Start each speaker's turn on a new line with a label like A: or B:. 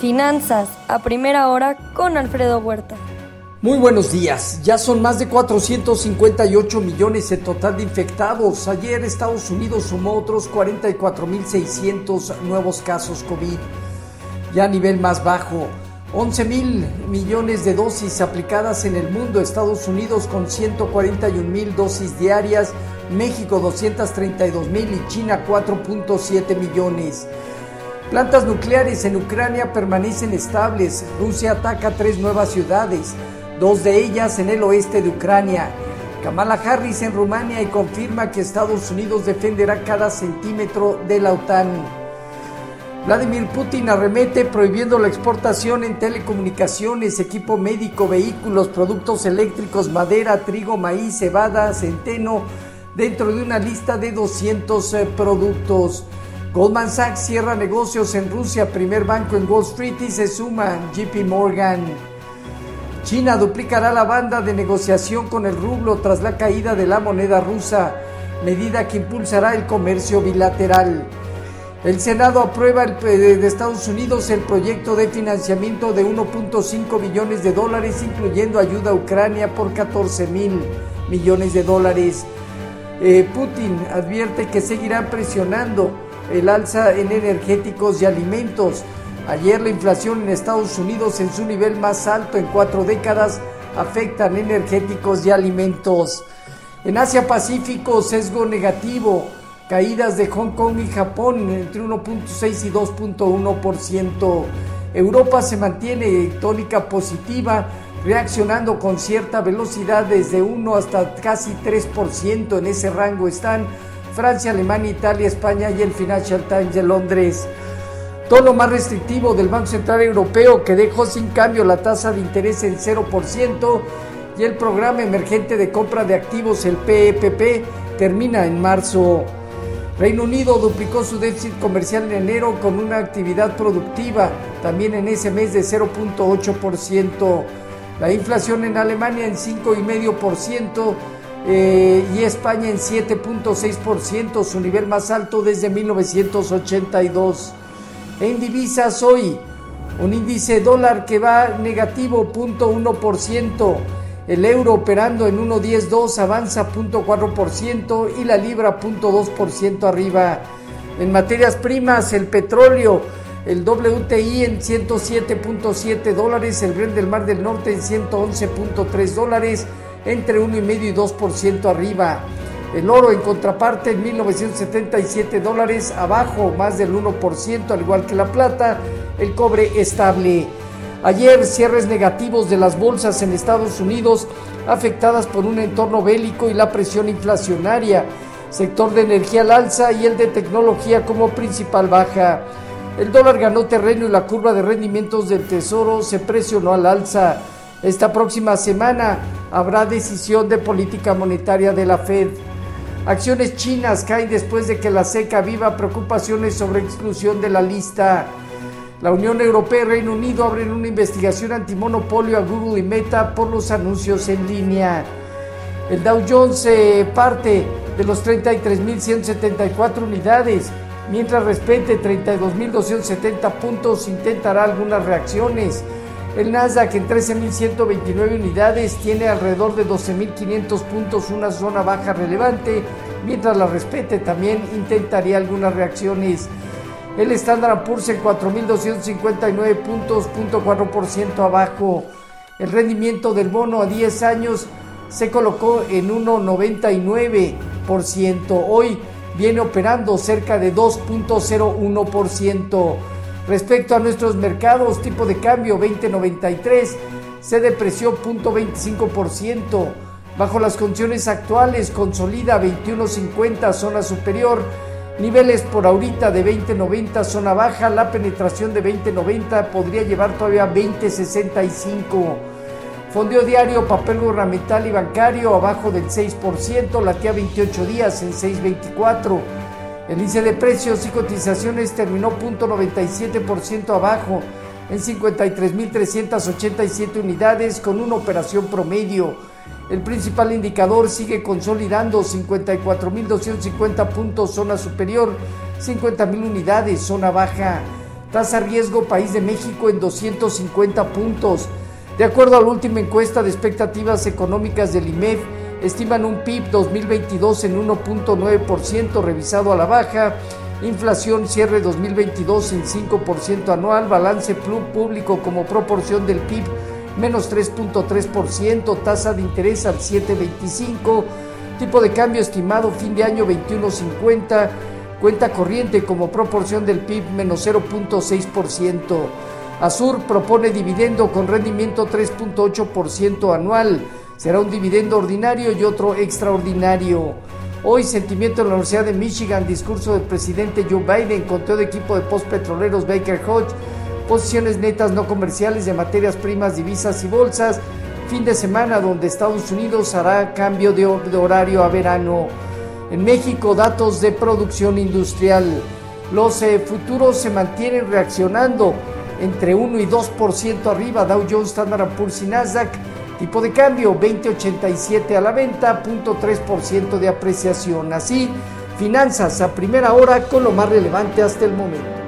A: Finanzas a primera hora con Alfredo Huerta.
B: Muy buenos días. Ya son más de 458 millones en total de infectados. Ayer Estados Unidos sumó otros 44.600 nuevos casos COVID. Ya a nivel más bajo. 11 mil millones de dosis aplicadas en el mundo. Estados Unidos con 141 mil dosis diarias. México 232 mil y China 4.7 millones. Plantas nucleares en Ucrania permanecen estables. Rusia ataca tres nuevas ciudades, dos de ellas en el oeste de Ucrania. Kamala Harris en Rumania y confirma que Estados Unidos defenderá cada centímetro de la OTAN. Vladimir Putin arremete prohibiendo la exportación en telecomunicaciones, equipo médico, vehículos, productos eléctricos, madera, trigo, maíz, cebada, centeno, dentro de una lista de 200 eh, productos. Goldman Sachs cierra negocios en Rusia, primer banco en Wall Street y se suma JP Morgan. China duplicará la banda de negociación con el rublo tras la caída de la moneda rusa, medida que impulsará el comercio bilateral. El Senado aprueba el, de Estados Unidos el proyecto de financiamiento de 1.5 billones de dólares, incluyendo ayuda a Ucrania por 14 mil millones de dólares. Eh, Putin advierte que seguirán presionando el alza en energéticos y alimentos. Ayer la inflación en Estados Unidos en su nivel más alto en cuatro décadas afectan energéticos y alimentos. En Asia Pacífico, sesgo negativo, caídas de Hong Kong y Japón entre 1.6 y 2.1%. Europa se mantiene tónica positiva, reaccionando con cierta velocidad desde 1 hasta casi 3%. En ese rango están Francia, Alemania, Italia, España y el Financial Times de Londres. Tono más restrictivo del Banco Central Europeo que dejó sin cambio la tasa de interés en 0% y el programa emergente de compra de activos, el PEPP, termina en marzo. Reino Unido duplicó su déficit comercial en enero con una actividad productiva, también en ese mes de 0.8%. La inflación en Alemania en 5,5%, eh, y España en 7.6%, su nivel más alto desde 1982. En divisas hoy, un índice dólar que va negativo 0.1%, el euro operando en 1.102 avanza 0.4% y la libra 0.2% arriba. En materias primas, el petróleo, el WTI en 107.7 dólares, el Brent del Mar del Norte en 111.3 dólares, entre 1,5 y 2% arriba. El oro en contraparte en 1977 dólares, abajo más del 1%, al igual que la plata, el cobre estable. Ayer cierres negativos de las bolsas en Estados Unidos afectadas por un entorno bélico y la presión inflacionaria, sector de energía al alza y el de tecnología como principal baja. El dólar ganó terreno y la curva de rendimientos del tesoro se presionó al alza. Esta próxima semana habrá decisión de política monetaria de la Fed. Acciones chinas caen después de que la SECA viva preocupaciones sobre exclusión de la lista. La Unión Europea y Reino Unido abren una investigación antimonopolio a Google y Meta por los anuncios en línea. El Dow Jones parte de los 33.174 unidades, mientras respete 32.270 puntos, intentará algunas reacciones. El Nasdaq en 13.129 unidades tiene alrededor de 12.500 puntos, una zona baja relevante. Mientras la respete, también intentaría algunas reacciones. El Standard Poor's en 4.259 puntos, 0.4% abajo. El rendimiento del bono a 10 años se colocó en 1,99%. Hoy viene operando cerca de 2.01%. Respecto a nuestros mercados, tipo de cambio 2093 se depreció 0.25%. Bajo las condiciones actuales, consolida 21.50 zona superior, niveles por ahorita de 20.90 zona baja, la penetración de 20.90 podría llevar todavía 20.65. Fondeo diario, papel gubernamental y bancario abajo del 6%, latía 28 días en 6.24. El índice de precios y cotizaciones terminó 0.97% abajo en 53.387 unidades con una operación promedio. El principal indicador sigue consolidando 54.250 puntos zona superior, 50.000 unidades zona baja. Tasa riesgo país de México en 250 puntos. De acuerdo a la última encuesta de expectativas económicas del IMEF, estiman un PIB 2022 en 1.9% revisado a la baja, inflación cierre 2022 en 5% anual, balance público como proporción del PIB menos 3.3%, tasa de interés al 7.25%, tipo de cambio estimado fin de año 21.50%, cuenta corriente como proporción del PIB menos 0.6%. Azur propone dividendo con rendimiento 3.8% anual. Será un dividendo ordinario y otro extraordinario. Hoy, sentimiento en la Universidad de Michigan, discurso del presidente Joe Biden, conteo de equipo de postpetroleros Baker Hodge, posiciones netas no comerciales de materias primas, divisas y bolsas. Fin de semana donde Estados Unidos hará cambio de, horario a verano. En México, datos de producción industrial. Los eh, futuros se mantienen reaccionando entre 1 y 2% arriba. Dow Jones, Standard Poor's y Nasdaq. Tipo de cambio 2087 a la venta, 0.3% de apreciación. Así, finanzas a primera hora con lo más relevante hasta el momento.